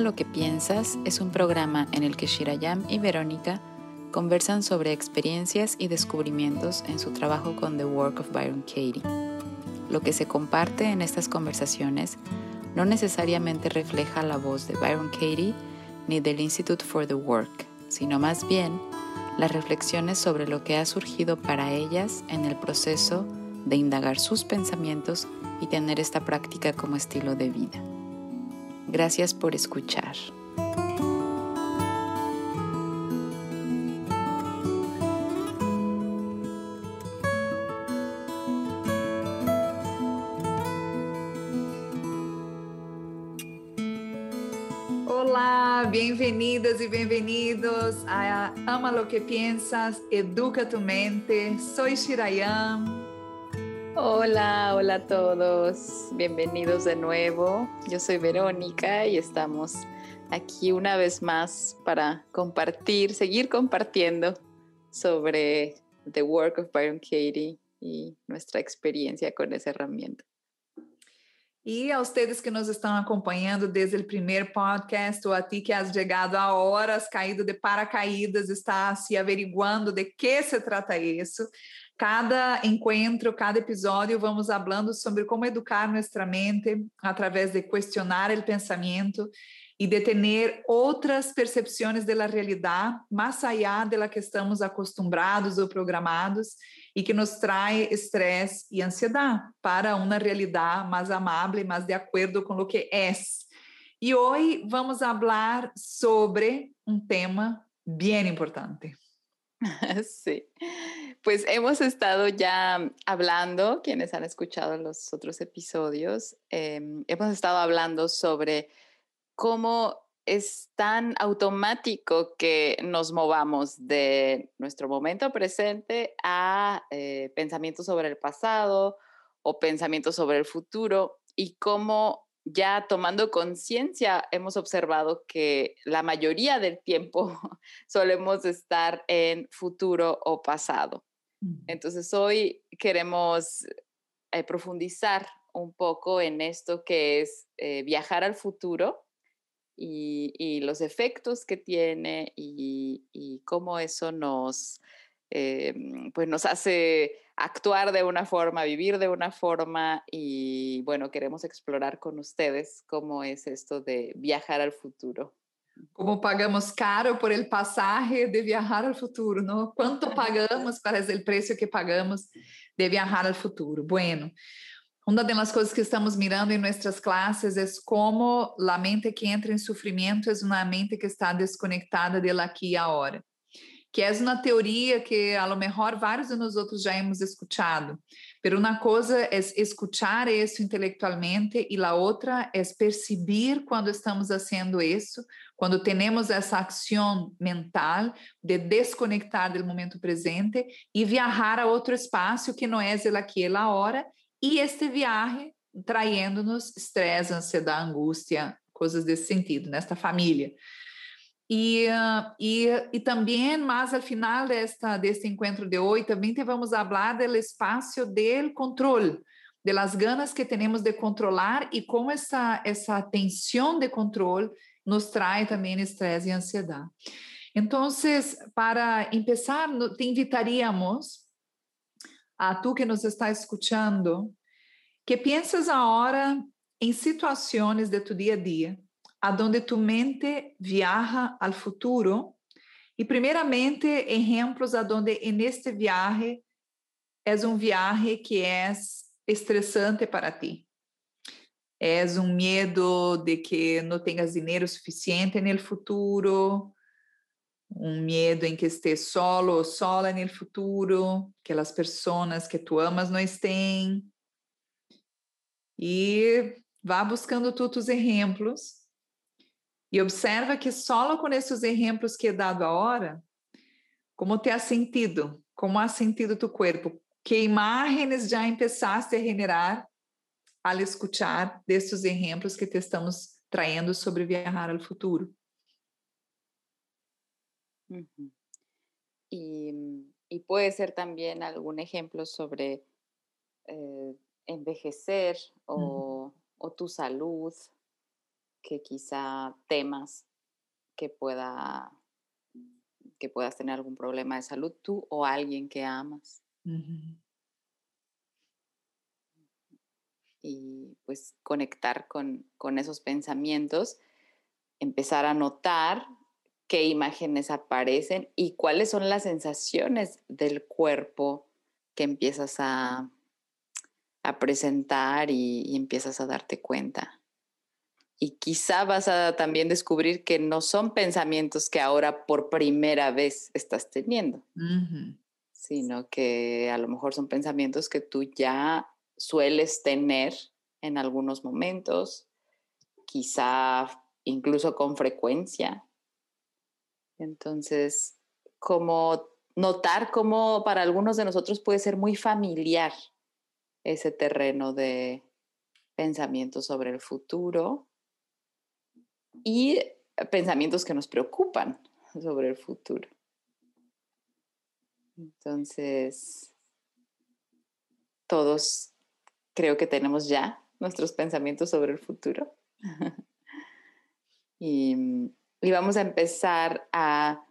Lo que piensas es un programa en el que Shirayam y Verónica conversan sobre experiencias y descubrimientos en su trabajo con The Work of Byron Katie. Lo que se comparte en estas conversaciones no necesariamente refleja la voz de Byron Katie ni del Institute for the Work, sino más bien las reflexiones sobre lo que ha surgido para ellas en el proceso de indagar sus pensamientos y tener esta práctica como estilo de vida. Gracias por escuchar. Olá, bem-vindas e bem-vindos a Ama lo que piensas, educa tu mente. Soy Shirayam. Hola, hola a todos, bienvenidos de nuevo. Yo soy Verónica y estamos aquí una vez más para compartir, seguir compartiendo sobre The Work of Byron Katie y nuestra experiencia con esa herramienta. E a ustedes que nos estão acompanhando desde o primeiro podcast, ou a ti que has chegado a horas, caído de paracaídas, está se averiguando de que se trata isso. Cada encontro, cada episódio, vamos falando sobre como educar nossa mente através de questionar o pensamento e de ter outras percepções da realidade, mais allá de que estamos acostumbrados ou programados, e que nos traz estresse e ansiedade para uma realidade mais amável, mais de acordo com o que é. E hoje vamos falar sobre um tema bem importante. Sí, pues hemos estado ya hablando, quienes han escuchado los otros episodios, eh, hemos estado hablando sobre cómo es tan automático que nos movamos de nuestro momento presente a eh, pensamientos sobre el pasado o pensamientos sobre el futuro y cómo ya tomando conciencia hemos observado que la mayoría del tiempo solemos estar en futuro o pasado. Entonces hoy queremos eh, profundizar un poco en esto que es eh, viajar al futuro y, los efectos que tiene y, cómo eso nos, eh, pues nos hace actuar de una forma, vivir de una forma y bueno, queremos explorar con ustedes cómo es esto de viajar al futuro. Como pagamos caro por el pasaje de viajar al futuro, ¿no? ¿Cuánto pagamos para el precio que pagamos de viajar al futuro? Bueno, uma das coisas que estamos mirando em nossas classes é como a mente que entra em sofrimento é uma mente que está desconectada de aqui e agora. Que é uma teoria que, a lo mejor, vários de nós outros já hemos escutado. Pero uma coisa é escuchar isso intelectualmente e a outra é perceber quando estamos fazendo isso, quando temos essa ação mental de desconectar do momento presente e viajar a outro espaço que não é el aqui a hora e este viaje traindo-nos estresse, ansiedade, angústia, coisas desse sentido, nesta família. E, e, e também, mas ao final desta, deste encontro de hoje, também vamos falar do espaço do controle, de las ganas que temos de controlar e como essa, essa tensão de controle nos traz também estresse e ansiedade. Então, para começar, te invitaríamos a tu que nos está escuchando, que pienses ahora em situações de tu dia a dia, aonde tu mente viaja al futuro, e primeiramente exemplos aonde en este viaje é um viaje que é estressante para ti. É um medo de que não tenhas dinheiro suficiente no futuro, um medo em que esteja solo ou sola no futuro, que as pessoas que tu amas não estén. E vá buscando todos os exemplos e observa que solo com esses exemplos que he dado agora, como te ha sentido, como ha sentido tu corpo, que imagens já empezaste a generar al escuchar desses exemplos que te estamos trayendo sobre viajar ao futuro. Y, puede ser también algún ejemplo sobre eh, envejecer o, tu salud que quizá temas que pueda que puedas tener algún problema de salud tú o alguien que amas. Y pues conectar con, con esos pensamientos, empezar a notar qué imágenes aparecen y cuáles son las sensaciones del cuerpo que empiezas a, a presentar y, empiezas a darte cuenta. Y quizá vas a también descubrir que no son pensamientos que ahora por primera vez estás teniendo, sino que a lo mejor son pensamientos que tú ya sueles tener en algunos momentos, quizá incluso con frecuencia. Entonces, como notar cómo para algunos de nosotros puede ser muy familiar ese terreno de pensamientos sobre el futuro y pensamientos que nos preocupan sobre el futuro. Entonces, todos creo que tenemos ya nuestros pensamientos sobre el futuro. y, y vamos a empezar a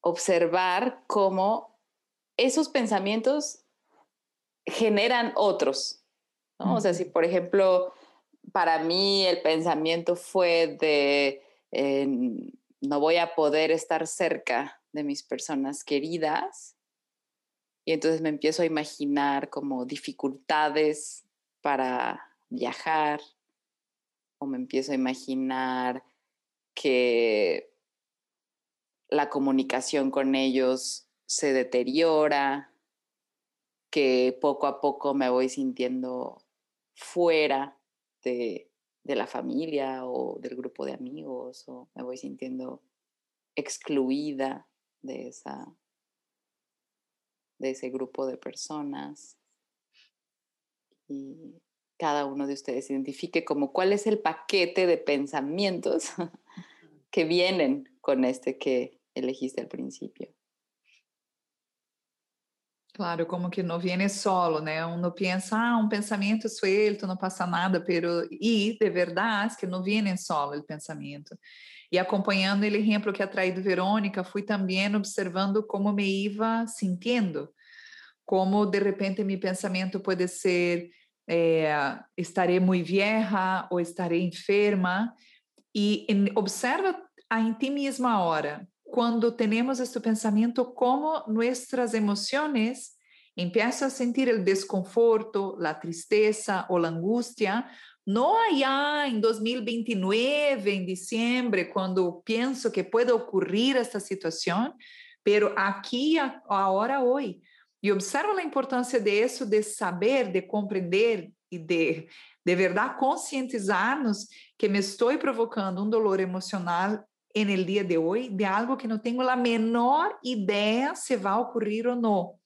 observar cómo esos pensamientos generan otros. ¿no? O sea, si por ejemplo, para mí el pensamiento fue de no voy a poder estar cerca de mis personas queridas, y entonces me empiezo a imaginar como dificultades para viajar, o me empiezo a imaginar que la comunicación con ellos se deteriora, que poco a poco me voy sintiendo fuera de, la familia o del grupo de amigos o me voy sintiendo excluida de, esa, de ese grupo de personas. Y cada uno de ustedes identifique como cuál es el paquete de pensamientos que vienen con este que elegiste al principio. Claro, como que não viene solo, né? Uno pensa, ah, um pensamento suelto, não passa nada, pero e de verdade que não viene solo o pensamento. E acompanhando o exemplo que a traído Verônica, fui também observando como me iba sintiendo, como de repente meu pensamento pode ser eh, estarei muito vieja ou estarei enferma, e observa a em ti mesma hora, cuando tenemos este pensamiento, cómo nuestras emociones empiezan a sentir el desconforto, la tristeza o la angustia, no allá en 2029, en diciembre, cuando pienso que puede ocurrir esta situación, pero aquí, ahora, hoy. Y observo la importancia de eso, de saber, de comprender y de de verdade conscientizarnos que me estou provocando um dolor emocional en el día de hoy de algo que no tengo la menor idea se va a ocurrir o no.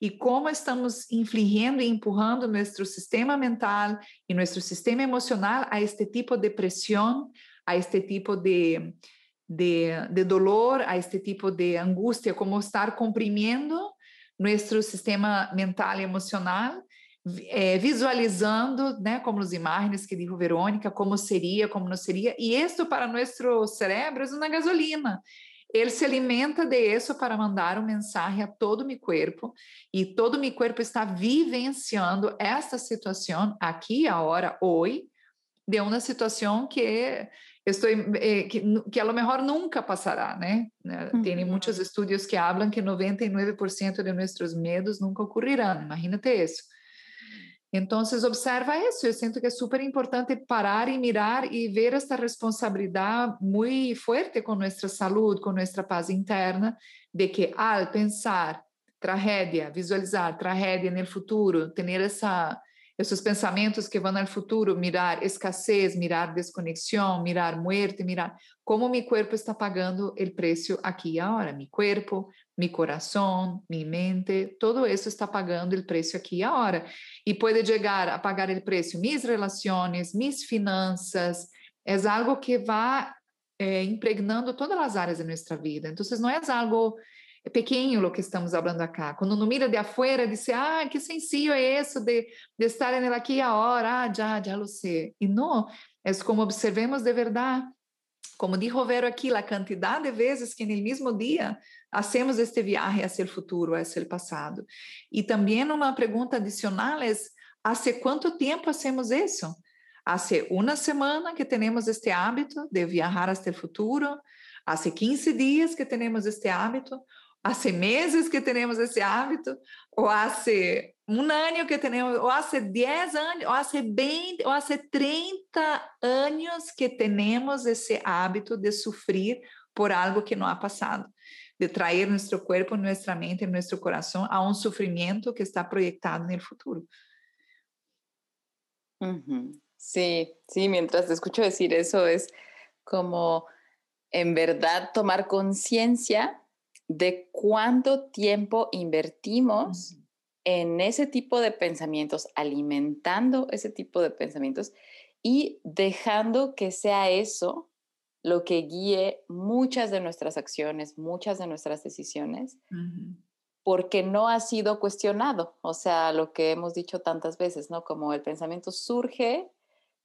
E como estamos infligindo e empurrando nosso sistema mental e nosso sistema emocional a este tipo de pressão, a este tipo de, de, de dolor, a este tipo de angústia, como estar comprimindo nosso sistema mental e emocional é, visualizando, né, como as imagens que dijo Verônica, como seria, como não seria, e isso para nosso cérebro é uma gasolina. Ele se alimenta de isso para mandar uma mensagem a todo meu corpo, e todo meu corpo está vivenciando esta situação aqui, agora, hoje, de uma situação que estou eh, que, que a lo mejor nunca passará, né? Uhum. Tem muitos estudos que falam que 99% de nossos medos nunca ocorrerão. Imagínate isso. Então, observa isso? Eu sinto que é súper importante parar e mirar e ver esta responsabilidade muito forte com nossa salud, com nossa paz interna, de que al pensar tragedia, visualizar tragedia no futuro, ter esses pensamentos que vão al futuro, mirar escassez, mirar desconexão, mirar muerte, mirar como meu cuerpo está pagando o preço aqui e agora, meu cuerpo, meu coração, minha mente, todo isso está pagando o preço aqui e agora. E pode chegar a pagar o preço minhas relações, minhas finanças, é algo que vai é, impregnando todas as áreas da nossa vida. Então, não é algo é pequeno o que estamos falando acá. Quando uno mira de afuera, diz, ah, que sencillo é isso de, de estar aqui a hora, ah, já, já lo sei. E não, Es como observemos de verdad, como dijo Vero aquí, la cantidad de veces que en el mismo día Hacemos este viaje hacia el futuro, hacia el pasado. E também uma pergunta adicional é: há quanto tempo hacemos isso? Hace uma semana que temos este hábito de viajar hasta el futuro? hace 15 dias que temos este hábito? hace meses que temos esse hábito? Ou há um ano que temos, ou há 10 anos, ou há 20, ou há 30 anos que temos esse hábito de sofrer por algo que não há passado. De traer nuestro cuerpo, nuestra mente, nuestro corazón a un sufrimiento que está proyectado en el futuro. Sí, sí, mientras te escucho decir eso es como en verdad tomar conciencia de cuánto tiempo invertimos en ese tipo de pensamientos, alimentando ese tipo de pensamientos y dejando que sea eso lo que guíe muchas de nuestras acciones, muchas de nuestras decisiones, porque no ha sido cuestionado. O sea, lo que hemos dicho tantas veces, ¿no? Como el pensamiento surge,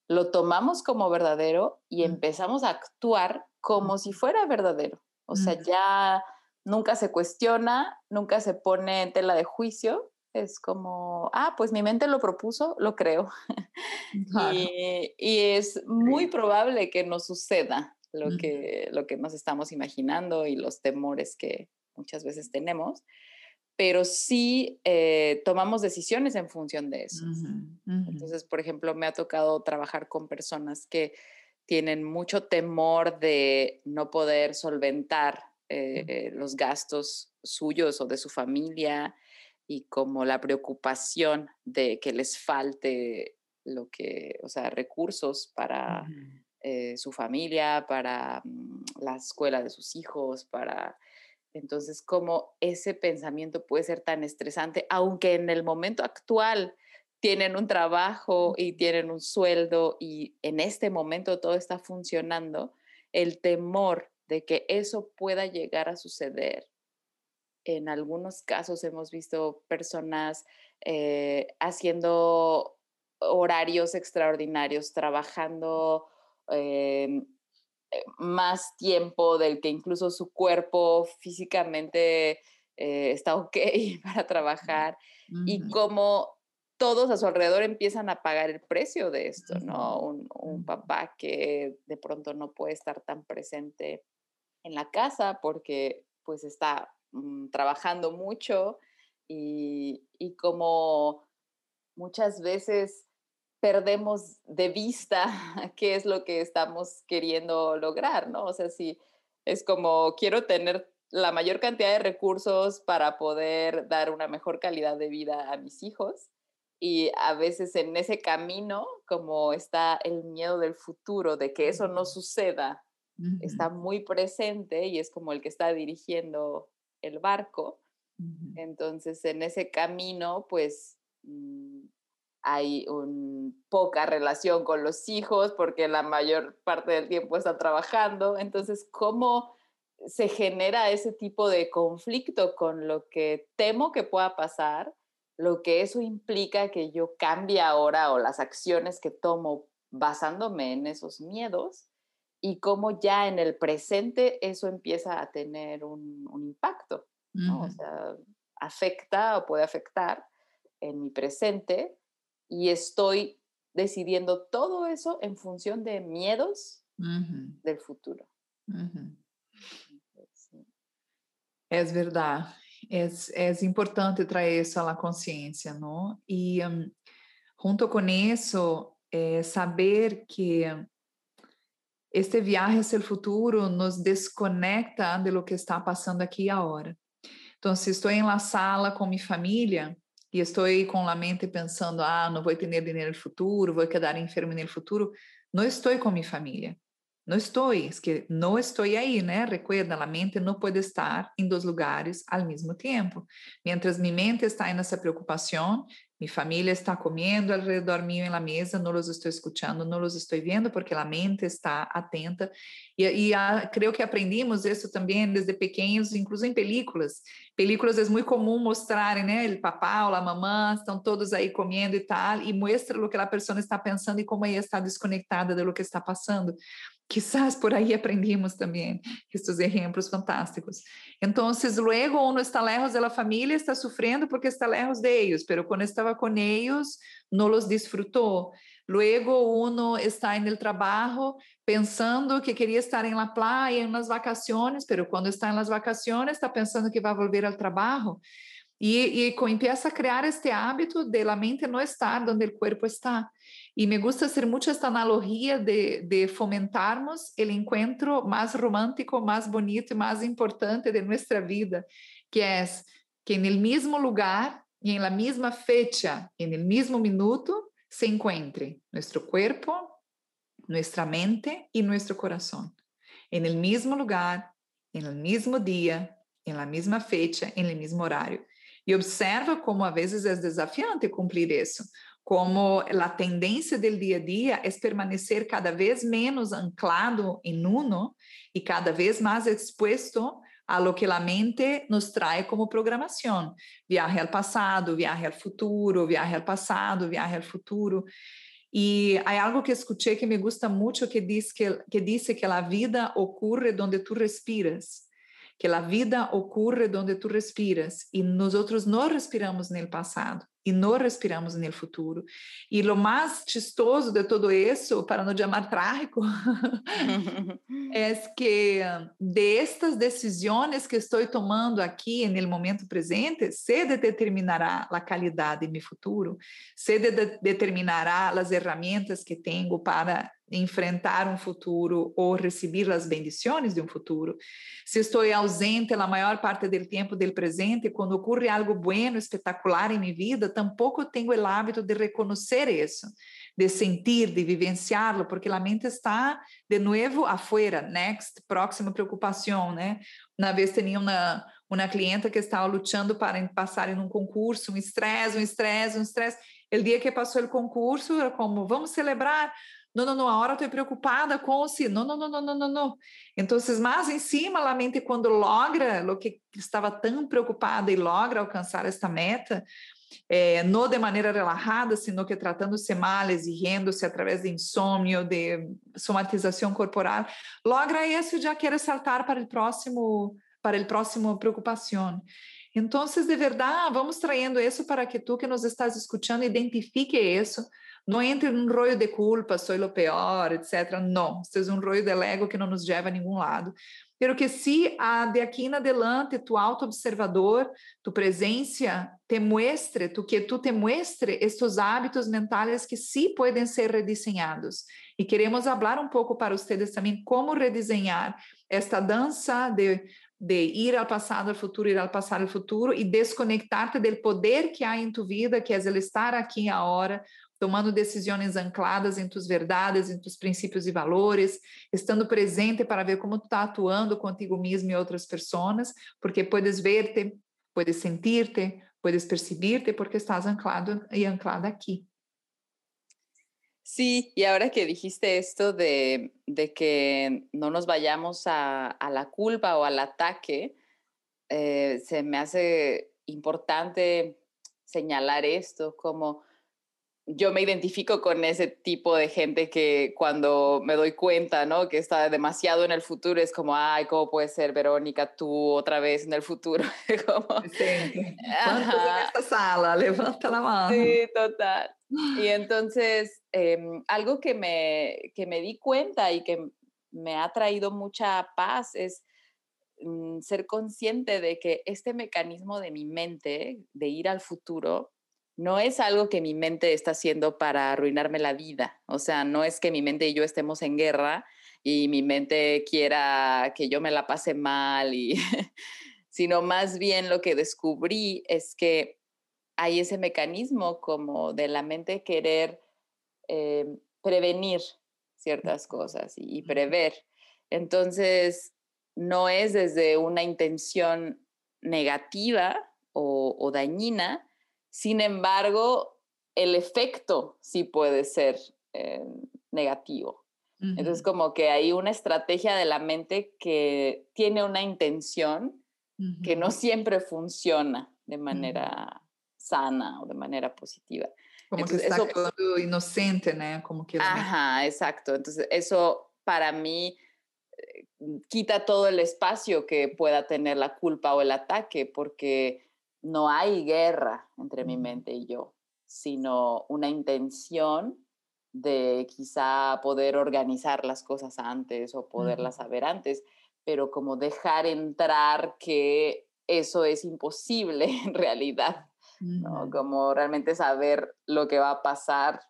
lo tomamos como verdadero y empezamos a actuar como si fuera verdadero. O sea, ya nunca se cuestiona, nunca se pone en tela de juicio. Es como, ah, pues mi mente lo propuso, lo creo. y, y, es muy probable que no suceda lo, que, lo que nos estamos imaginando y los temores que muchas veces tenemos, pero sí eh, tomamos decisiones en función de eso. Entonces, por ejemplo, me ha tocado trabajar con personas que tienen mucho temor de no poder solventar eh, los gastos suyos o de su familia y como la preocupación de que les falte lo que, o sea, recursos para eh, su familia, para mm, la escuela de sus hijos, para... Entonces, como ese pensamiento puede ser tan estresante, aunque en el momento actual tienen un trabajo y tienen un sueldo y en este momento todo está funcionando, el temor de que eso pueda llegar a suceder. En algunos casos hemos visto personas eh, haciendo horarios extraordinarios, trabajando eh, más tiempo del que incluso su cuerpo físicamente eh, está ok para trabajar y como todos a su alrededor empiezan a pagar el precio de esto, ¿no? Un, papá que de pronto no puede estar tan presente en la casa porque pues está mm, trabajando mucho y, y como muchas veces perdemos de vista qué es lo que estamos queriendo lograr, ¿no? O sea, si es como quiero tener la mayor cantidad de recursos para poder dar una mejor calidad de vida a mis hijos y a veces en ese camino como está el miedo del futuro, de que eso no suceda, está muy presente y es como el que está dirigiendo el barco. Entonces, en ese camino, pues mm, hay un, poca relación con los hijos porque la mayor parte del tiempo están trabajando. Entonces, ¿cómo se genera ese tipo de conflicto con lo que temo que pueda pasar? Lo que eso implica que yo cambie ahora o las acciones que tomo basándome en esos miedos y cómo ya en el presente eso empieza a tener un, impacto, O sea, afecta o puede afectar en mi presente y estoy decidiendo todo eso en función de miedos del futuro. Es verdad, es, es importante traer eso a la conciencia, ¿no? Y um, junto con eso, eh, saber que este viaje hacia el futuro nos desconecta de lo que está pasando aquí ahora. Entonces, estou em la sala com minha família, estou com con mente pensando, ah, não vou ter dinheiro no futuro, vou a quedar enfermo no futuro, não estou com minha família. Não estou que não estou aí né? Recuerda, a mente não pode estar em dois lugares ao mesmo tempo. Mientras minha mente está nessa preocupação Mi familia está comiendo alrededor mío en la mesa, no los estoy escuchando, no los estoy viendo porque la mente está atenta. Y, y a, creo que aprendimos eso también desde pequeños, incluso en películas. Películas es muy común mostrar, né? El papá o la mamá estão todos aí comendo e tal, e mostra o que a pessoa está pensando e como ela está desconectada de lo que está passando. Quizás por aí aprendimos também estes exemplos fantásticos. Então, luego uno está lejos da família, está sofrendo porque está lejos de ellos, pero quando estava com eles, não los disfrutou. Luego uno está en el trabajo pensando que quería estar en la playa, en las vacaciones, pero cuando está en las vacaciones está pensando que va a volver al trabajo. Y, y empieza a crear este hábito de la mente no estar donde el cuerpo está. Y me gusta hacer mucho esta analogía de, de fomentarnos el encuentro más romántico, más bonito y más importante de nuestra vida, que es que en el mismo lugar y en la misma fecha, en el mismo minuto, se encuentre nuestro cuerpo, nuestra mente y nuestro corazón, en el mismo lugar, en el mismo día, en la misma fecha, en el mismo horario. E observa como a vezes é desafiante cumprir isso, como a tendência do dia a dia é permanecer cada vez menos anclado em uno e cada vez mais exposto a lo que a mente nos traz como programação. Viaje ao passado, viaje ao futuro, viaje ao passado, viaje ao futuro. E há algo que escutei que me gusta muito que diz que que dice que a vida ocorre onde tu respiras que a vida ocorre onde tu respiras e nós outros não respiramos no passado e não respiramos no futuro. E o mais chistoso de todo isso, para não chamar trágico, é que de estas decisões que estou tomando aqui no momento presente, se determinará a qualidade de meu futuro, se de determinará as ferramentas que tenho para enfrentar um futuro ou receber as bendições de um futuro. Se estou ausente a maior parte do tempo do presente, quando ocorre algo bueno, espetacular em minha vida, tampouco tenho o hábito de reconhecer isso, de sentir, de vivenciá-lo, porque a mente está de novo afuera, next, próxima preocupação, né? Uma vez tinha uma uma clienta que estava lutando para passar em um concurso, um estresse, um estresse, um estresse. O dia que passou o concurso, era como, vamos celebrar, não, não, não, ahora estoy preocupada com si. Não, não, não, não, não, não, não. Então, mais em cima, a mente quando logra o que estava tão preocupada e logra alcançar esta meta, eh, não de maneira relajada, sino que tratando-se mal, exigindo-se através de insônia, de somatização corporal, logra isso já quer saltar para o próximo, para o próximo preocupação. Então, de verdade, vamos trayendo isso para que tu que nos estás escutando identifique isso, não entre num rollo de culpa, sou o pior, etc. Não, isso é um rollo de ego que não nos leva a nenhum lado. Pero que se a de aqui em adelante tu auto-observador, tu presença te muestre, tu que tu te muestre estes hábitos mentais que sí podem ser redesenhados. E queremos falar um pouco para vocês também como redesenhar esta dança de de ir ao passado, ao futuro, ir ao passado, ao futuro e desconectar-te do poder que há em tu vida, que é estar aqui agora, tomando decisões ancladas em tus verdades, em tus princípios e valores, estando presente para ver como tu está atuando contigo mesmo e outras pessoas, porque puedes verte, puedes sentir-te, puedes percibir-te, porque estás anclado e anclada aqui. Sí, y ahora que dijiste esto de, de que no nos vayamos a, a, la culpa o al ataque, eh, se me hace importante señalar esto como yo me identifico con ese tipo de gente que cuando me doy cuenta, ¿no? Que está demasiado en el futuro, es como, ay, ¿cómo puede ser, Verónica, tú otra vez en el futuro? como, sí. en esta sala? Levanta la mano. Sí, total. Y entonces, eh, algo que me, que me di cuenta y que me ha traído mucha paz es mm, ser consciente de que este mecanismo de mi mente de ir al futuro no es algo que mi mente está haciendo para arruinarme la vida. O sea, no es que mi mente y yo estemos en guerra y mi mente quiera que yo me la pase mal, y sino más bien lo que descubrí es que hay ese mecanismo como de la mente querer eh, prevenir ciertas cosas y, prever. Entonces, no es desde una intención negativa o dañina, Sin embargo, el efecto sí puede ser eh, negativo. Entonces, como que hay una estrategia de la mente que tiene una intención que no siempre funciona de manera sana o de manera positiva. Como que está eso, inocente, ¿no? Como que... Ajá, exacto. Entonces, eso para mí eh, quita todo el espacio que pueda tener la culpa o el ataque, porque no hay guerra entre mi mente y yo, sino una intención de quizá poder organizar las cosas antes o poderlas saber antes, pero como dejar entrar que eso es imposible en realidad, ¿no? Como realmente saber lo que va a pasar,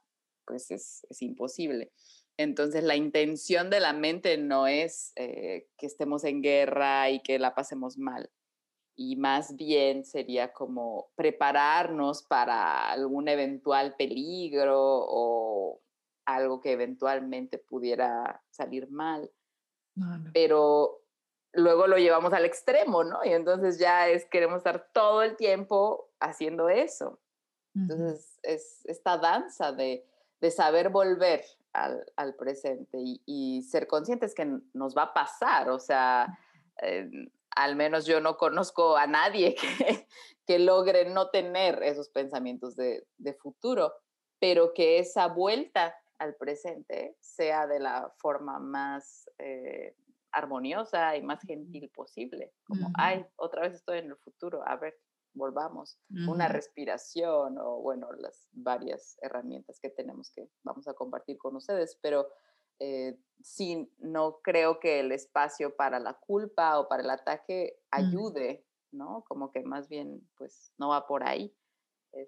pues es, es imposible. Entonces la intención de la mente no es eh, que estemos en guerra y que la pasemos mal, y más bien sería como prepararnos para algún eventual peligro o algo que eventualmente pudiera salir mal. Pero luego lo llevamos al extremo, ¿no? Y entonces ya es, queremos estar todo el tiempo haciendo eso. Entonces es esta danza de, de saber volver al, al presente y, y, ser conscientes que nos va a pasar, o sea, eh, al menos yo no conozco a nadie que, que logre no tener esos pensamientos de, de futuro, pero que esa vuelta al presente sea de la forma más eh, armoniosa y más gentil posible. Como, ay, otra vez estoy en el futuro, a ver, volvamos. Una respiración o, bueno, las varias herramientas que tenemos que vamos a compartir con ustedes, pero eh, sí, no creo que el espacio para la culpa o para el ataque ayude, ¿no? Como que más bien, pues, no va por ahí.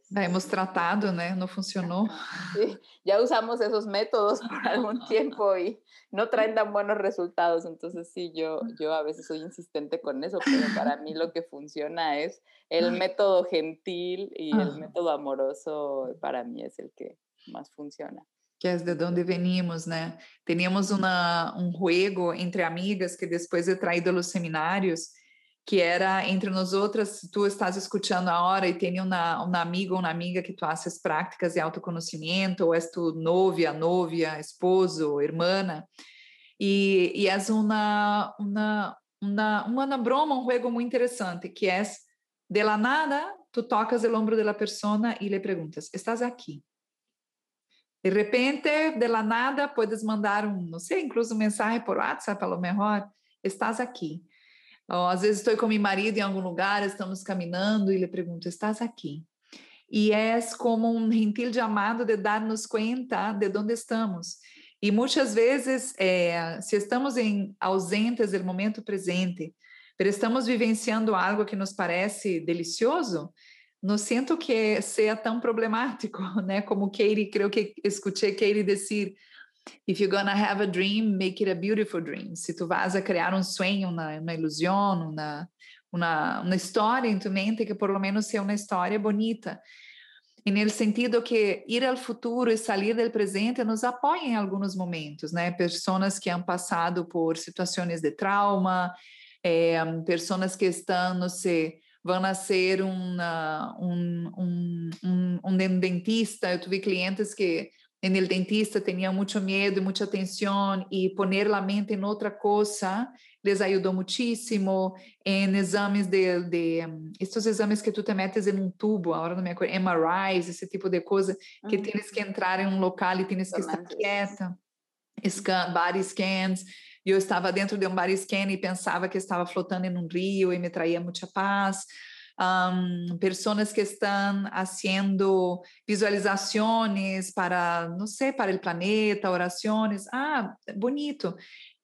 Ya hemos tratado, ¿no? No funcionó. Sí, ya usamos esos métodos por algún tiempo y no traen tan buenos resultados. Entonces sí, yo, yo a veces soy insistente con eso, pero para mí lo que funciona es el método gentil y el método amoroso para mí es el que más funciona. Que es de donde venimos, ¿no? Teníamos una, un juego entre amigas que después he traído a los seminarios que era entre nós outras, tu estás escutando agora e tem uma, uma amiga ou uma amiga que tu haces práticas de autoconhecimento, ou és tu novia, novia, esposo, irmã, e, e és uma, uma, uma, uma broma, um jogo muito interessante, que é, de la nada, tu tocas o ombro da pessoa e lhe perguntas, estás aqui? De repente, de la nada, puedes mandar um, não sei, incluso mensagem por WhatsApp, a lo mejor, estás aqui. Ou, às vezes estou com meu marido em algum lugar, estamos caminhando e lhe pergunto: ¿estás aqui? E é como um gentil chamado de dar-nos conta de onde estamos. E muitas vezes, é, se estamos em ausentes do momento presente, estamos vivenciando algo que nos parece delicioso, não sinto que seja tão problemático, né? Como Katie, creio que escutei Katie dizer, If you're gonna have a dream, make it a beautiful dream. Se tu vas a criar um sonho, uma, uma ilusão, uma, uma, uma história em tu mente, que por lo menos seja uma história bonita. E no sentido que ir ao futuro e sair do presente nos apoia em alguns momentos, né? Pessoas que han passado por situações de trauma, é, pessoas que estão, não sei, vão nascer um, um, um, um, um dentista. Eu tive clientes que em el dentista tinham muito medo, e muita atenção e poner a mente em outra coisa les ajudou muitíssimo. Em exames de, de estes exames que tu te metes em um tubo, agora não me acordo, MRIs, esse tipo de coisa, que mm. uhum. tens que entrar em um local e tens que estar quieta, scan, body scans eu estava dentro de um scan e pensava que estava flotando em um rio e me traía muita paz um, pessoas que estão fazendo visualizações para, não sei, para o planeta, orações. Ah, bonito.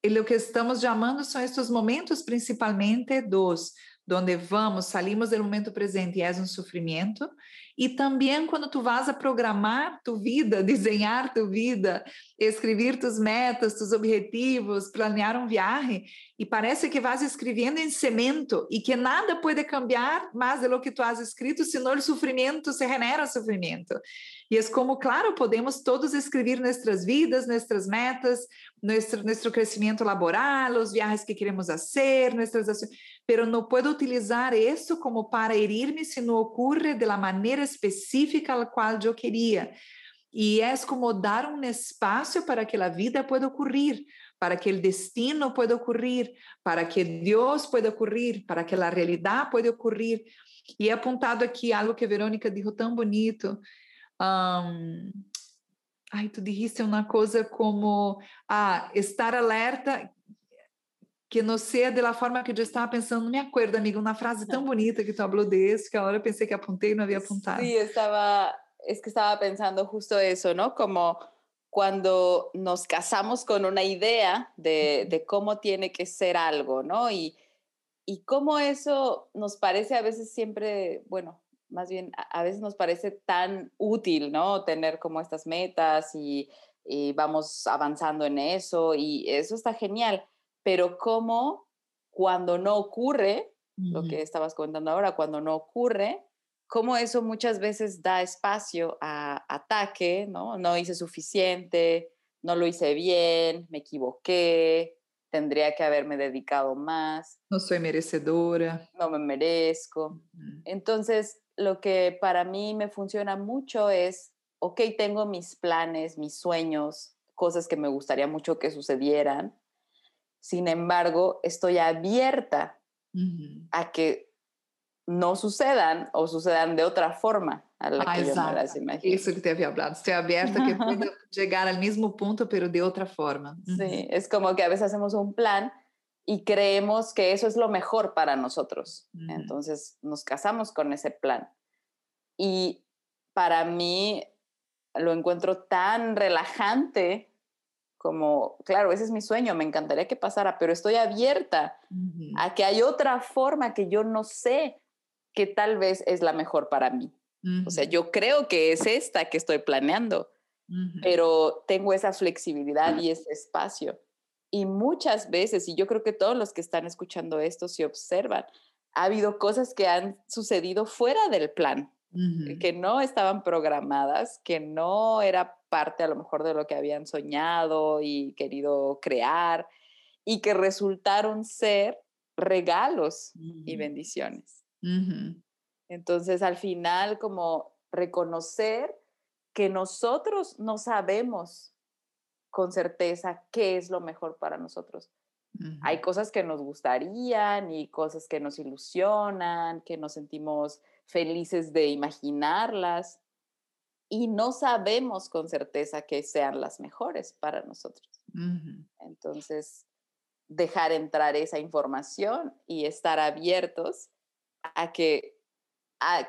E o que estamos chamando são estes momentos, principalmente dos onde vamos, salimos do momento presente e é um sofrimento, e também quando tu vas a programar tu vida, desenhar tu vida, escrever tus metas, tus objetivos, planear um viagem, e parece que vas escrevendo em cemento e que nada pode cambiar mais de lo que tu has escrito, senão o sofrimento se genera sofrimento. E é como, claro, podemos todos escrever nossas vidas, nossas metas, nosso, nosso crescimento laboral, os viagens que queremos fazer, nossas ações, pero no puedo utilizar eso como para herirme si no ocurre de la manera específica a la cual yo quería. Y es como dar un espacio para que la vida pueda ocurrir, para que el destino pueda ocurrir, para que Dios pueda ocurrir, para que la realidad pueda ocurrir. Y he apuntado aquí algo que Verônica dijo tan bonito. Um, ai, tu dijiste uma coisa como ah, estar alerta que não seja da forma que eu estava pensando, não me acuerdo, amigo, uma frase tão bonita que tu falou desse, que agora eu pensei que apontei e não havia apontado. Sí, estaba, es que estaba pensando justo eso, ¿no? Como cuando nos casamos con una idea de, de cómo tiene que ser algo, ¿no? Y, y cómo eso nos parece a veces siempre, bueno, más bien a, veces nos parece tan útil, ¿no? Tener como estas metas y, y vamos avanzando en eso y eso está genial pero cómo cuando no ocurre, lo que estabas contando ahora, cuando no ocurre, cómo eso muchas veces da espacio a ataque, ¿no? No hice suficiente, no lo hice bien, me equivoqué, tendría que haberme dedicado más. No soy merecedora. No me merezco. Entonces, lo que para mí me funciona mucho es, ok, tengo mis planes, mis sueños, cosas que me gustaría mucho que sucedieran, sin embargo, estoy abierta a que no sucedan o sucedan de otra forma a la que yo me las imagino. Eso que te había hablado. Estoy abierta a que pueda llegar al mismo punto, pero de otra forma. Sí, es como que a veces hacemos un plan y creemos que eso es lo mejor para nosotros. Entonces nos casamos con ese plan. Y para mí lo encuentro tan relajante como, claro, ese es mi sueño, me encantaría que pasara, pero estoy abierta a que hay otra forma que yo no sé que tal vez es la mejor para mí. O sea, yo creo que es esta que estoy planeando, pero tengo esa flexibilidad y ese espacio. Y muchas veces, y yo creo que todos los que están escuchando esto se observan, ha habido cosas que han sucedido fuera del plan, que no estaban programadas, que no era parte a lo mejor de lo que habían soñado y querido crear y que resultaron ser regalos y bendiciones. Entonces, al final, como reconocer que nosotros no sabemos con certeza qué es lo mejor para nosotros. Hay cosas que nos gustarían y cosas que nos ilusionan, que nos sentimos felices de imaginarlas, y no sabemos con certeza que sean las mejores para nosotros. Entonces, dejar entrar esa información y estar abiertos a que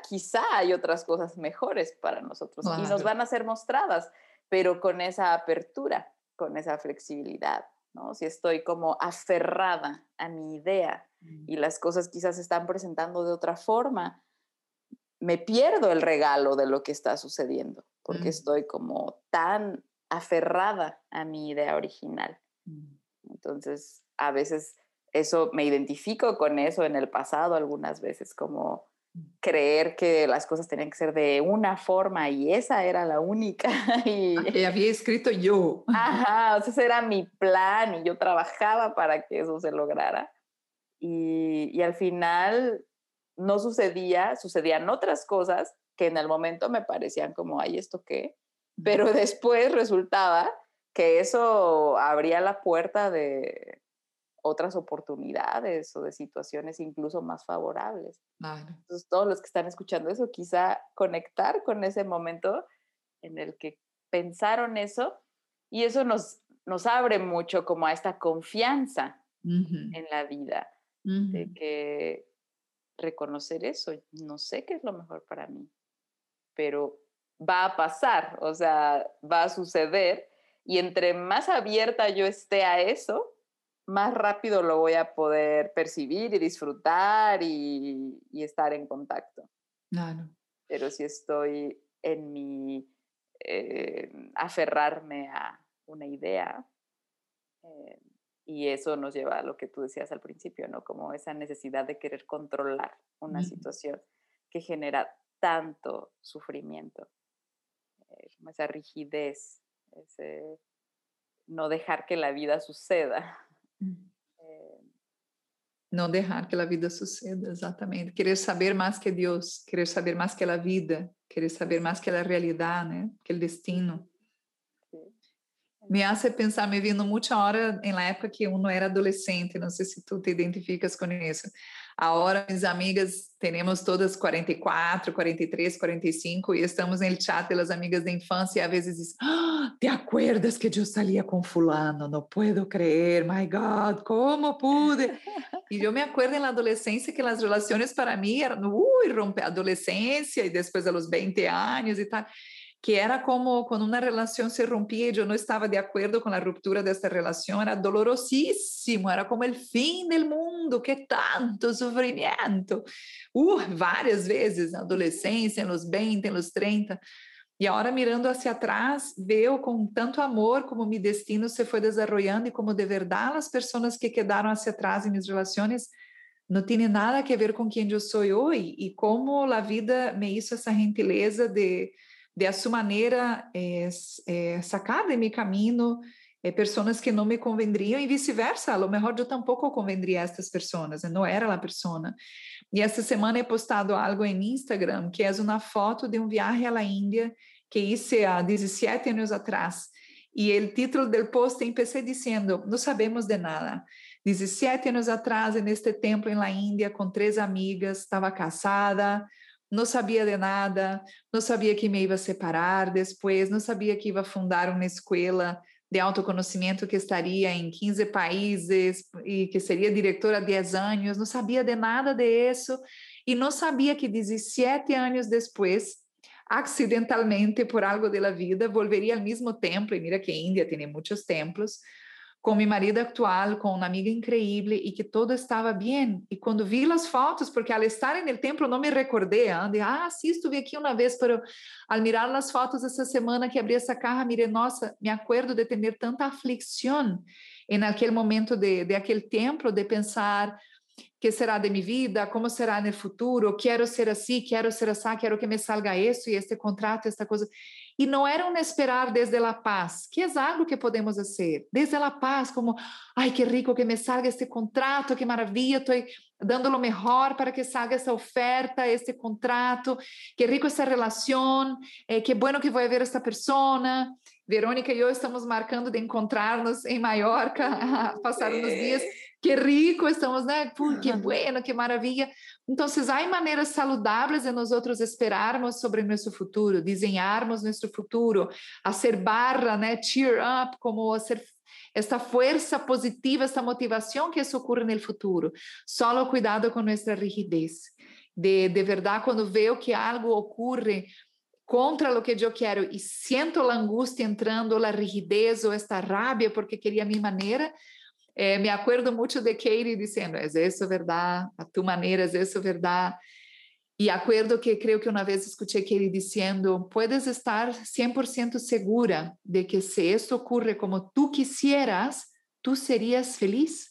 quizá hay otras cosas mejores para nosotros y nos van a ser mostradas, pero con esa apertura, con esa flexibilidad. ¿no? Si estoy como aferrada a mi idea y las cosas quizás se están presentando de otra forma, me pierdo el regalo de lo que está sucediendo, porque mm. estoy como tan aferrada a mi idea original. Mm. Entonces, a veces eso me identifico con eso en el pasado algunas veces, como mm. creer que las cosas tenían que ser de una forma y esa era la única. y había escrito yo. Ajá, ese era mi plan y yo trabajaba para que eso se lograra. Y, y al final no sucedía, sucedían otras cosas que en el momento me parecían como, ay, ¿esto qué? Pero después resultaba que eso abría la puerta de otras oportunidades o de situaciones incluso más favorables. Entonces, todos los que están escuchando eso, quizá conectar con ese momento en el que pensaron eso y eso nos, nos abre mucho como a esta confianza en la vida, de que reconocer eso. No sé qué es lo mejor para mí, pero va a pasar, o sea, va a suceder y entre más abierta yo esté a eso, más rápido lo voy a poder percibir y disfrutar y, estar en contacto. Claro. Pero si estoy en mi eh, aferrarme a una idea, eh, y eso nos lleva a lo que tú decías al principio, ¿no? Como esa necesidad de querer controlar una situación que genera tanto sufrimiento, eh, esa rigidez, ese no dejar que la vida suceda. Mm. Eh, Não deixar que a vida suceda, exatamente. Querer saber mais que Deus, querer saber mais que a vida, querer saber mais que a realidade, né? Que o destino. me hace pensar, me vindo muita hora em la época que uno era adolescente, Não sei se tu te identificas com isso. Agora, minhas amigas temos todas 44, 43, 45 e estamos no chat de las amigas de infância e a vezes diz: ¡Ah, ¿te acuerdas que eu salia com fulano? Não puedo creer, my God, como pude? E eu me acuerdo na adolescência que as relaciones para mim eram, uy, rompe adolescência e depois a 20 anos e tal que era como quando uma relação se rompia e eu não estava de acordo com a ruptura desta relação, era dolorosíssimo, era como o fim do mundo, que tanto sofrimento. Uh, várias vezes na adolescência, nos 20, nos 30. E agora, mirando hacia atrás, veo com tanto amor como meu destino se foi desenvolvendo e como de verdade as pessoas que quedaram hacia atrás em minhas relações não tem nada a ver com quem eu sou hoje e como a vida me hizo essa gentileza de de sua maneira é, é, sacar de meu caminho é, pessoas que não me convendriam e vice-versa. A lo mejor eu tampouco convendria a estas pessoas, não era a pessoa. E essa semana he postado algo em Instagram que é uma foto de um viagem à Índia que hice há 17 anos atrás. E o título do post empecé dizendo: Não sabemos de nada. 17 anos atrás, neste templo em la Índia, com três amigas, estava casada, não sabia de nada, não sabia que me ia separar depois, não sabia que ia fundar uma escola de autoconhecimento que estaria em 15 países e que seria diretora há 10 anos, não sabia de nada disso e não sabia que 17 anos depois, acidentalmente por algo da vida, volveria ao mesmo templo, e mira que a Índia tem muitos templos, com meu marido atual, com uma amiga incrível e que todo estava bem. E quando vi as fotos, porque ao estar no templo não me recordei, ande, ah, sim, estive aqui uma vez, pero al mirar as fotos essa semana que abri essa caja, mirei, nossa, me acordo de ter tanta aflicção em aquele momento de, de aquele templo, de pensar que será de minha vida, como será no futuro, quero ser assim, quero ser assim, quero que me salga isso e este contrato, esta coisa. E não era um esperar desde a paz, que é algo que podemos fazer, desde a paz, como, ai, que rico que me salga este contrato, que maravilha, estou dando o melhor para que salga essa oferta, este contrato, que rico essa relação, eh, que bueno que vou ver esta pessoa. Verônica e eu estamos marcando de encontrar-nos em Maiorca, passar uns dias que rico estamos, né? Pô, que bueno, que maravilha. Então, há maneiras saludáveis de nós outros esperarmos sobre nosso futuro, desenharmos nosso futuro, ser barra, né? Cheer up, como ser esta força positiva, esta motivação que isso ocorre no futuro. Só cuidado com nossa rigidez. De, de verdade, quando vejo que algo ocorre contra o que eu quero e sinto a angústia entrando, a rigidez ou esta rabia porque queria a minha maneira, eh, me acuerdo muito de Katie dizendo, é isso verdade, a tu maneira, é isso verdade. E acuerdo que creio que uma vez escutei Katie dizendo, puedes estar 100% segura de que se isso ocorre como tu quisieras, tu serias feliz.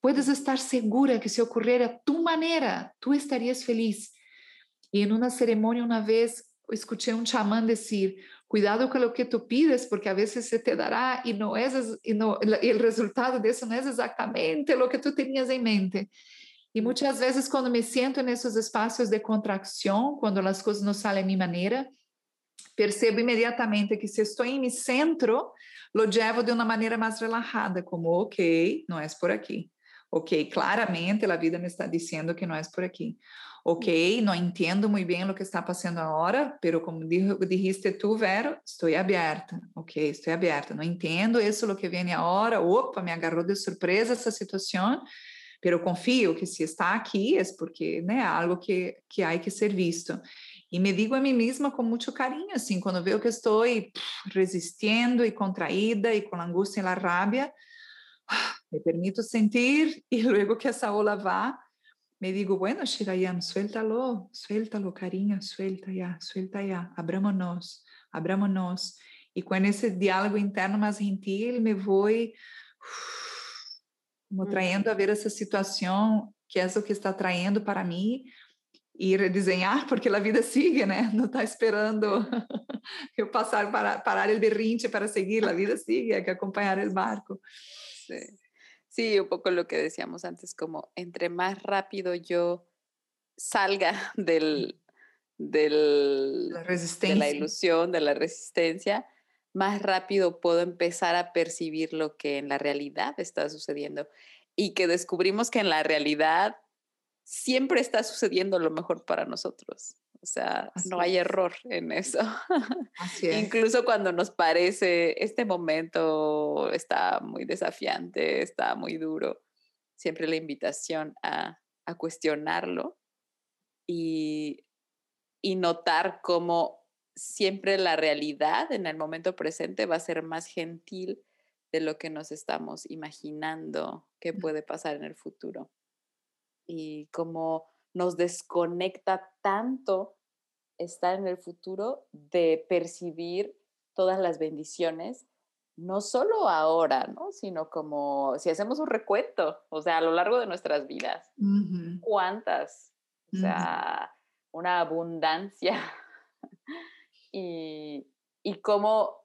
Puedes estar segura que se ocorrer a tu maneira, tu estarias feliz. E em uma cerimônia, uma vez, escutei um chamán dizer, cuidado com o que tu pides, porque a vezes se te dará e no, e o resultado disso não é exatamente o que tu tinhas em mente. E muitas vezes, quando me sinto nesses espaços de contração, quando as coisas não saem a minha maneira, percebo imediatamente que se estou em meu centro, lo levo de uma maneira mais relajada, como, ok, não é por aqui. Ok, claramente a vida me está dizendo que não é por aqui ok, não entendo muito bem o que está passando agora, pero como dijiste tu, Vero, estou aberta, ok, estou aberta, não entendo isso o que vem agora, opa, me agarrou de surpresa essa situação, pero confio que se está aqui é porque né, é algo que, que há que ser visto. E me digo a mim mesma com muito carinho, assim, quando vejo que estou resistindo e contraída e com a angústia e a rabia, me permito sentir e logo que essa ola vá, me digo, bueno, Shirayam, suéltalo, suéltalo, cariño, suelta ya, suelta ya, abrámonos, abrámonos. Y con ese diálogo interno más gentil, me voy como trayendo a ver essa situação, que é o que está trayendo para mim, e redesenhar, porque a vida sigue, né? Não está esperando eu passar para parar o berrinte para seguir, a vida sigue, é que acompanhar o barco. Sí. Sí, un poco lo que decíamos antes, como entre más rápido yo salga del, del, La de la ilusión, de la resistencia, más rápido puedo empezar a percibir lo que en la realidad está sucediendo y que descubrimos que en la realidad siempre está sucediendo lo mejor para nosotros. O sea, Así no hay es. error en eso. Así es. Incluso cuando nos parece este momento está muy desafiante, está muy duro, siempre la invitación a, a cuestionarlo y, y notar cómo siempre la realidad en el momento presente va a ser más gentil de lo que nos estamos imaginando que puede pasar en el futuro. Y cómo nos desconecta tanto estar en el futuro de percibir todas las bendiciones, no solo ahora, ¿no? Sino como si hacemos un recuento, o sea, a lo largo de nuestras vidas, ¿cuántas? O sea, una abundancia. y, y cómo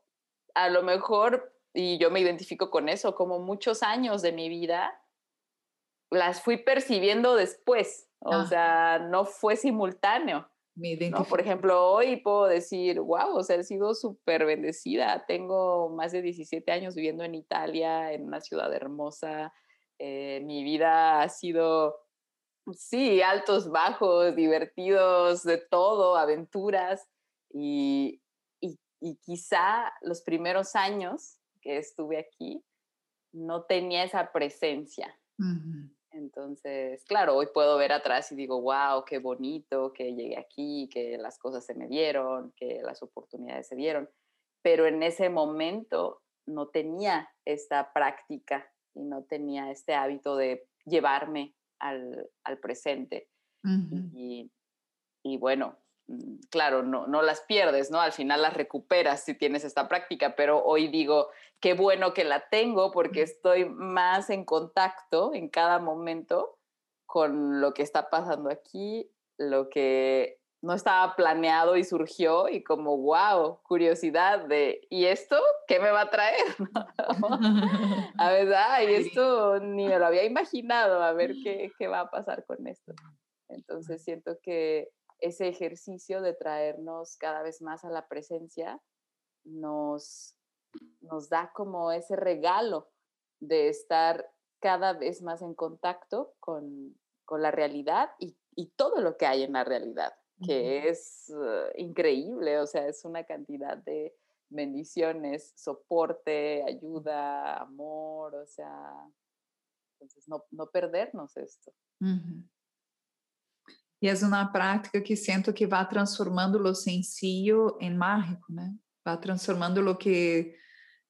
a lo mejor, y yo me identifico con eso, como muchos años de mi vida las fui percibiendo después, o Ah. sea, no fue simultáneo. Me ¿no? identifico. Por ejemplo, hoy puedo decir, wow, o sea, he sido súper bendecida. Tengo más de 17 años viviendo en Italia, en una ciudad hermosa. Eh, mi vida ha sido, sí, altos, bajos, divertidos, de todo, aventuras. Y, y, y quizá los primeros años que estuve aquí no tenía esa presencia. Ujú. Entonces, claro, hoy puedo ver atrás y digo, wow, qué bonito que llegué aquí, que las cosas se me dieron, que las oportunidades se dieron. Pero en ese momento no tenía esta práctica y no tenía este hábito de llevarme al, al presente. Y, y bueno, claro, no, no las pierdes, ¿no? Al final las recuperas si tienes esta práctica, pero hoy digo, qué bueno que la tengo porque estoy más en contacto en cada momento con lo que está pasando aquí, lo que no estaba planeado y surgió y como, wow, curiosidad de, ¿y esto qué me va a traer? a ver, ay, esto ni me lo había imaginado, a ver qué, qué va a pasar con esto. Entonces siento que ese ejercicio de traernos cada vez más a la presencia nos, nos da como ese regalo de estar cada vez más en contacto con, con la realidad y, y, todo lo que hay en la realidad, que es uh, increíble, o sea, es una cantidad de bendiciones, soporte, ayuda, amor, o sea, entonces no, no perdernos esto. E é uma prática que sinto que vai transformando o sencillo em mágico, né? Vai transformando o que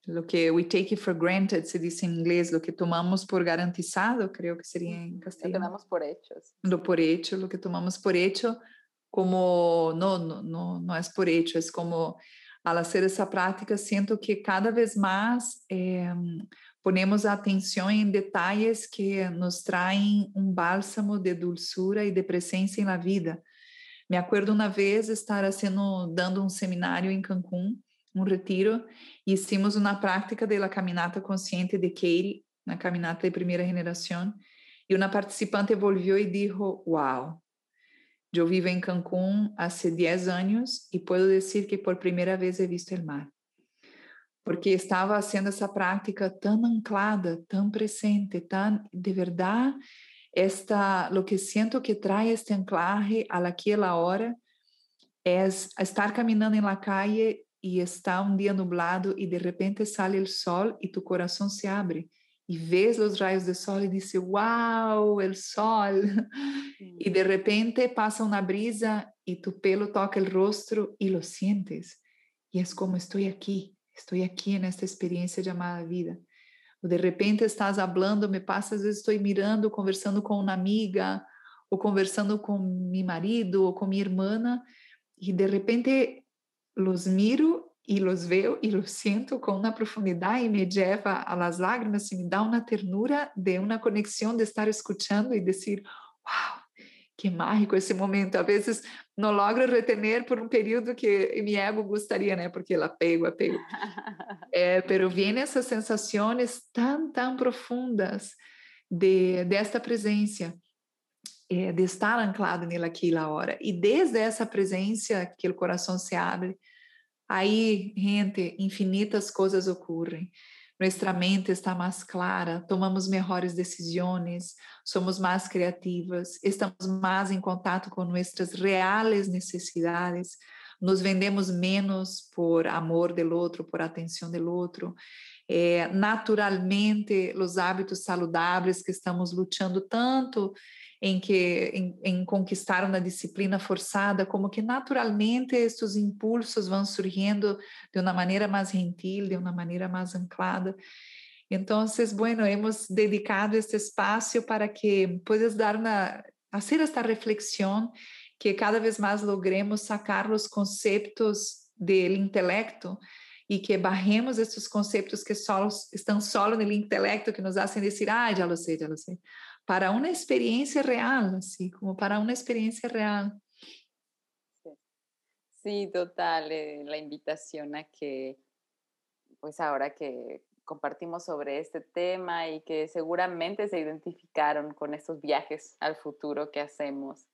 lo que we take for granted, se diz em inglês, lo que tomamos por garantizado, creio que seria em Lo que castelhano. damos por hechos. Lo por hecho, lo que tomamos por hecho, como no, no, no es por hecho, es como al hacer essa prática, sinto que cada vez mais eh, ponemos atenção em detalhes que nos traem um bálsamo de dulçura e de presença na vida. Me acordo uma vez estar haciendo, dando um seminário em Cancún, um retiro, e hicimos uma prática de caminata consciente de Katie, na caminata de primeira generação, e uma participante volvió e dijo, wow, eu vivo em Cancún há 10 anos e posso dizer que por primeira vez he visto o mar porque estava sendo essa prática tão anclada, tão presente, tão de verdade, esta, lo que sinto que traz este anclaje a aquela hora é estar caminhando em la calle e está um dia nublado e de repente sale o sol e tu coração se abre e vês os raios de sol e diz: "Uau, wow, o sol!" E de repente passa uma brisa e tu pelo toca o rosto e lo sientes. E é como estou aqui estoy aquí en esta experiencia llamada vida. O de repente estás hablando, me passa, às vezes estou mirando, conversando com uma amiga, ou conversando com meu marido, ou com minha irmã, e de repente los miro e los veo e los siento com uma profundidade e me lleva a lágrimas e me dá uma ternura de uma conexão de estar escutando e dizer, wow, que mágico esse momento. Às vezes não logro retener por um período que meu ego gostaria, né? Porque ele apego, apego. É, pero vem essas sensações tão, tão profundas de desta presença, é, de estar anclado nele aqui e hora. E desde essa presença que o coração se abre, aí, gente, infinitas coisas ocorrem. Nuestra mente está mais clara, tomamos melhores decisões, somos mais criativas, estamos mais em contato com nossas reais necessidades, nos vendemos menos por amor do outro, por atenção do outro. É, naturalmente, os hábitos saludáveis que estamos lutando tanto em que em, em, conquistar uma disciplina forçada, como que naturalmente estes impulsos vão surgindo de uma maneira mais gentil, de uma maneira mais anclada. Então, bueno, hemos dedicado este espaço para que puedas dar uma, fazer esta reflexão, que cada vez mais logremos sacar os conceitos do intelecto e que barremos esses conceitos que só, estão só no intelecto, que nos fazem dizer, ah, já lo sei, já lo sei para una experiencia real, así como para una experiencia real. Sí, total, eh, la invitación a que, pues ahora que compartimos sobre este tema y que seguramente se identificaron con estos viajes al futuro que hacemos,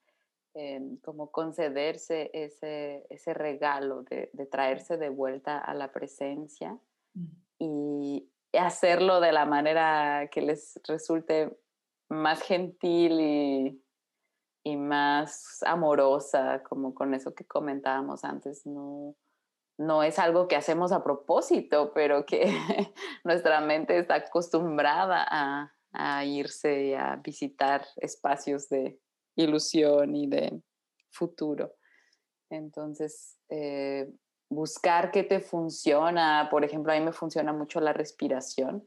em, como concederse ese, ese regalo de, de, traerse de vuelta a la presencia y hacerlo de la manera que les resulte más gentil y, y, más amorosa, como con eso que comentábamos antes, no, no es algo que hacemos a propósito, pero que nuestra mente está acostumbrada a, a irse y a visitar espacios de ilusión y de futuro. Entonces, eh, buscar qué te funciona, por ejemplo, a mí me funciona mucho la respiración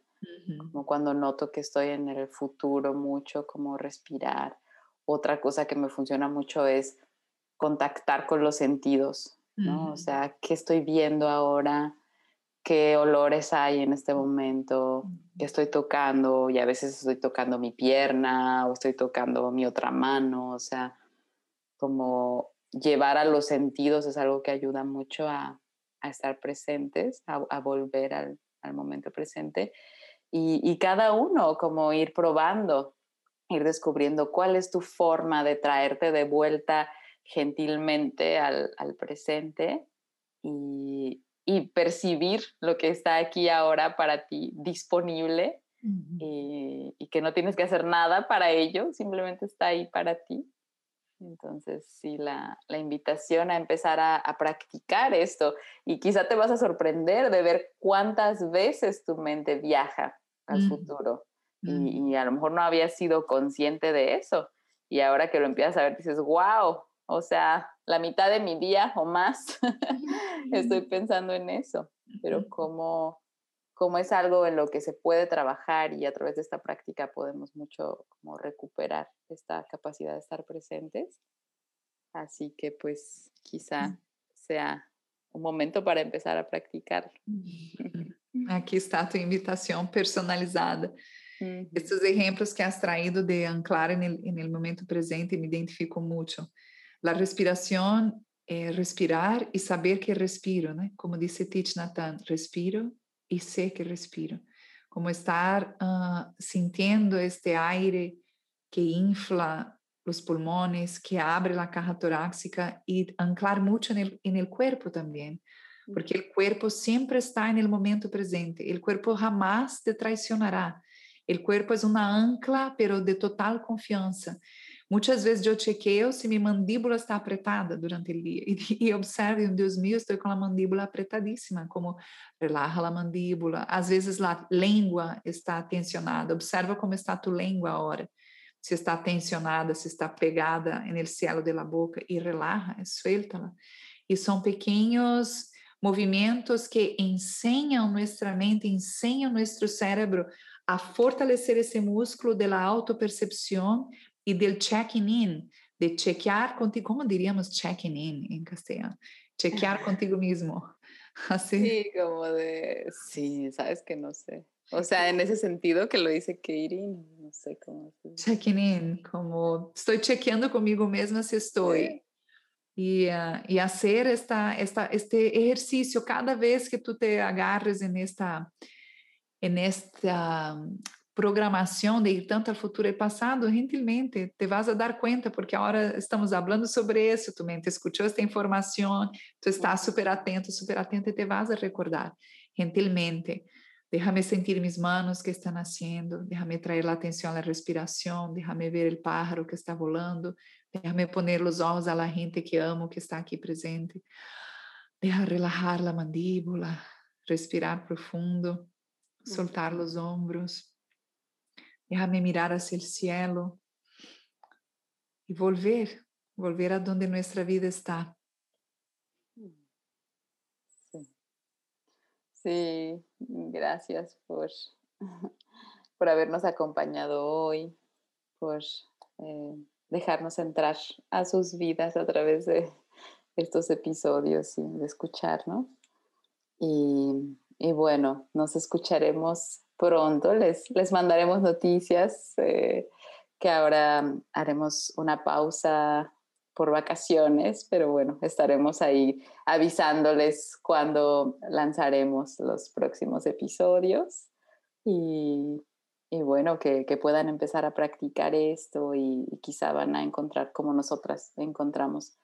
como cuando noto que estoy en el futuro mucho, como respirar. Otra cosa que me funciona mucho es contactar con los sentidos, ¿no? O sea, ¿qué estoy viendo ahora? ¿Qué olores hay en este momento? ¿Qué estoy tocando? Y a veces estoy tocando mi pierna o estoy tocando mi otra mano, o sea, como llevar a los sentidos es algo que ayuda mucho a, a estar presentes, a, a volver al, al momento presente y, cada uno como ir probando, ir descubriendo cuál es tu forma de traerte de vuelta gentilmente al, presente y, percibir lo que está aquí ahora para ti disponible y, que no tienes que hacer nada para ello, simplemente está ahí para ti. Entonces, sí, la, invitación a empezar a, practicar esto y quizá te vas a sorprender de ver cuántas veces tu mente viaja al futuro. Y, a lo mejor no había sido consciente de eso. Y ahora que lo empiezas a ver, dices, wow, o sea, la mitad de mi día o más estoy pensando en eso. Pero como, como es algo en lo que se puede trabajar y a través de esta práctica podemos mucho como recuperar esta capacidad de estar presentes. Así que pues quizá sea un momento para empezar a practicar. Aqui está a tua invitação personalizada. Uhum. Esses exemplos que has traído de anclar no momento presente me identifico muito. A respiração é respirar e saber que respiro, né? Como disse Thich Nhat respiro e sei que respiro. Como estar uh, sentindo este aire que infla os pulmões, que abre a caja torácica e anclar muito no corpo também porque o corpo sempre está no momento presente. O corpo jamais te traicionará. O corpo é uma ancla, pero de total confiança. Muitas vezes eu chequeio se minha mandíbula está apretada durante o dia. E, e observo, Deus meu estou com a mandíbula apertadíssima, como relaja a mandíbula. Às vezes a lengua está tensionada, observa como está tu lengua agora, se está tensionada, se está pegada no cielo de la boca y relaja, suéltala. E são pequenos movimentos que enseñam nossa mente, ensinam nosso cérebro a fortalecer esse músculo da autopercepção e do checking-in, de chequear contigo, como diríamos checking-in em castelhano? Chequear contigo mesmo. Así. Sí, como de, sí, sabes que no sé. O sea, en ese sentido que lo dice Katie, no sé cómo. Checking in, como estoy chequeando conmigo misma si estoy. Y, uh, y, hacer esta, esta, este ejercicio cada vez que tú te agarres en esta, en esta programação de ir tanto futuro e passado, gentilmente te vas a dar conta, porque agora estamos falando sobre isso, tu mente escutou esta informação, tu estás super atento, super atento e te vas a recordar, gentilmente. Déjame sentir mis manos que estão nascendo, déjame trazer a atenção à respiração, déjame ver o pájaro que está volando, déjame poner os olhos a la gente que amo que está aqui presente. Deja relajar la mandíbula, respirar profundo, soltar os ombros. Déjame mirar hacia el cielo y volver, volver a donde nuestra vida está. Sí, gracias por, por habernos acompañado hoy, por eh, dejarnos entrar a sus vidas a través de estos episodios y de escucharnos. Y, y bueno, nos escucharemos pronto. Les, les mandaremos noticias eh, que ahora haremos una pausa por vacaciones, pero bueno, estaremos ahí avisándoles cuando lanzaremos los próximos episodios y, y bueno, que, que, puedan empezar a practicar esto y, y, quizá van a encontrar como nosotras encontramos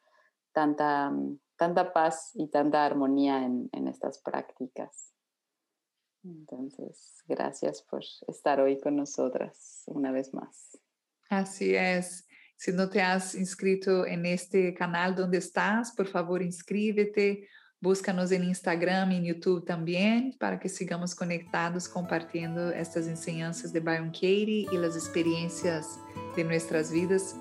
tanta, tanta paz y tanta armonía en, en estas prácticas. Entonces, gracias por estar hoy con nosotras una vez más. Así es. Si no te has inscrito en este canal donde estás, por favor, inscríbete. Búscanos en Instagram y en YouTube también para que sigamos conectados compartiendo estas enseñanzas de Byron Katie y las experiencias de nuestras vidas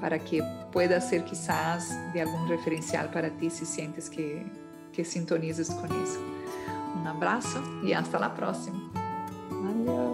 para que pueda ser quizás de algún referencial para ti si sientes que, que sintonizas con eso. Um abraço e até a próxima. Valeu!